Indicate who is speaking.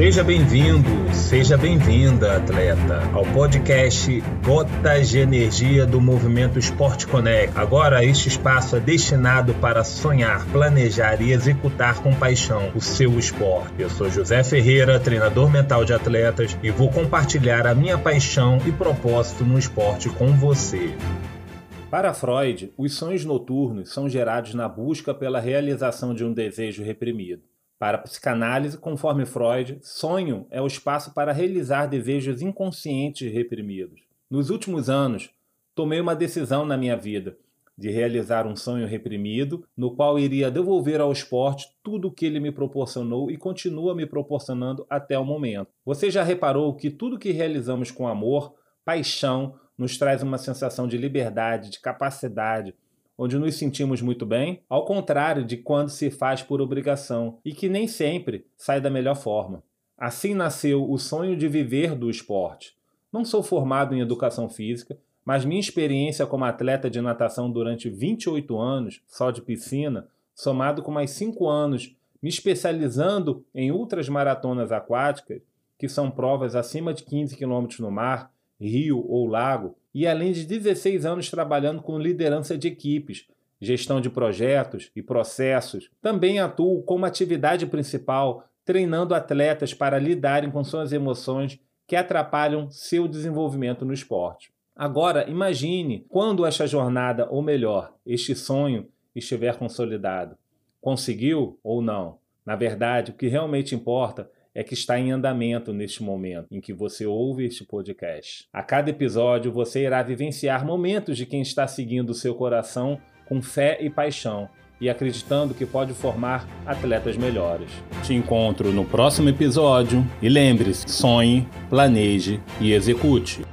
Speaker 1: Seja bem-vindo, seja bem-vinda, atleta, ao podcast Gotas de Energia do Movimento Esporte Connect. Agora, este espaço é destinado para sonhar, planejar e executar com paixão o seu esporte. Eu sou José Ferreira, treinador mental de atletas, e vou compartilhar a minha paixão e propósito no esporte com você. Para Freud, os sonhos noturnos são gerados na busca pela realização de um desejo reprimido. Para a psicanálise, conforme Freud, sonho é o espaço para realizar desejos inconscientes reprimidos. Nos últimos anos, tomei uma decisão na minha vida de realizar um sonho reprimido, no qual iria devolver ao esporte tudo o que ele me proporcionou e continua me proporcionando até o momento. Você já reparou que tudo que realizamos com amor, paixão, nos traz uma sensação de liberdade, de capacidade, onde nos sentimos muito bem, ao contrário de quando se faz por obrigação e que nem sempre sai da melhor forma. Assim nasceu o sonho de viver do esporte. Não sou formado em educação física, mas minha experiência como atleta de natação durante 28 anos, só de piscina, somado com mais 5 anos me especializando em ultras maratonas aquáticas, que são provas acima de 15 km no mar, rio ou lago, e além de 16 anos trabalhando com liderança de equipes, gestão de projetos e processos, também atuo como atividade principal treinando atletas para lidarem com suas emoções que atrapalham seu desenvolvimento no esporte. Agora, imagine quando esta jornada, ou melhor, este sonho, estiver consolidado. Conseguiu ou não? Na verdade, o que realmente importa é que está em andamento neste momento em que você ouve este podcast. A cada episódio você irá vivenciar momentos de quem está seguindo o seu coração com fé e paixão e acreditando que pode formar atletas melhores. Te encontro no próximo episódio e lembre-se: sonhe, planeje e execute.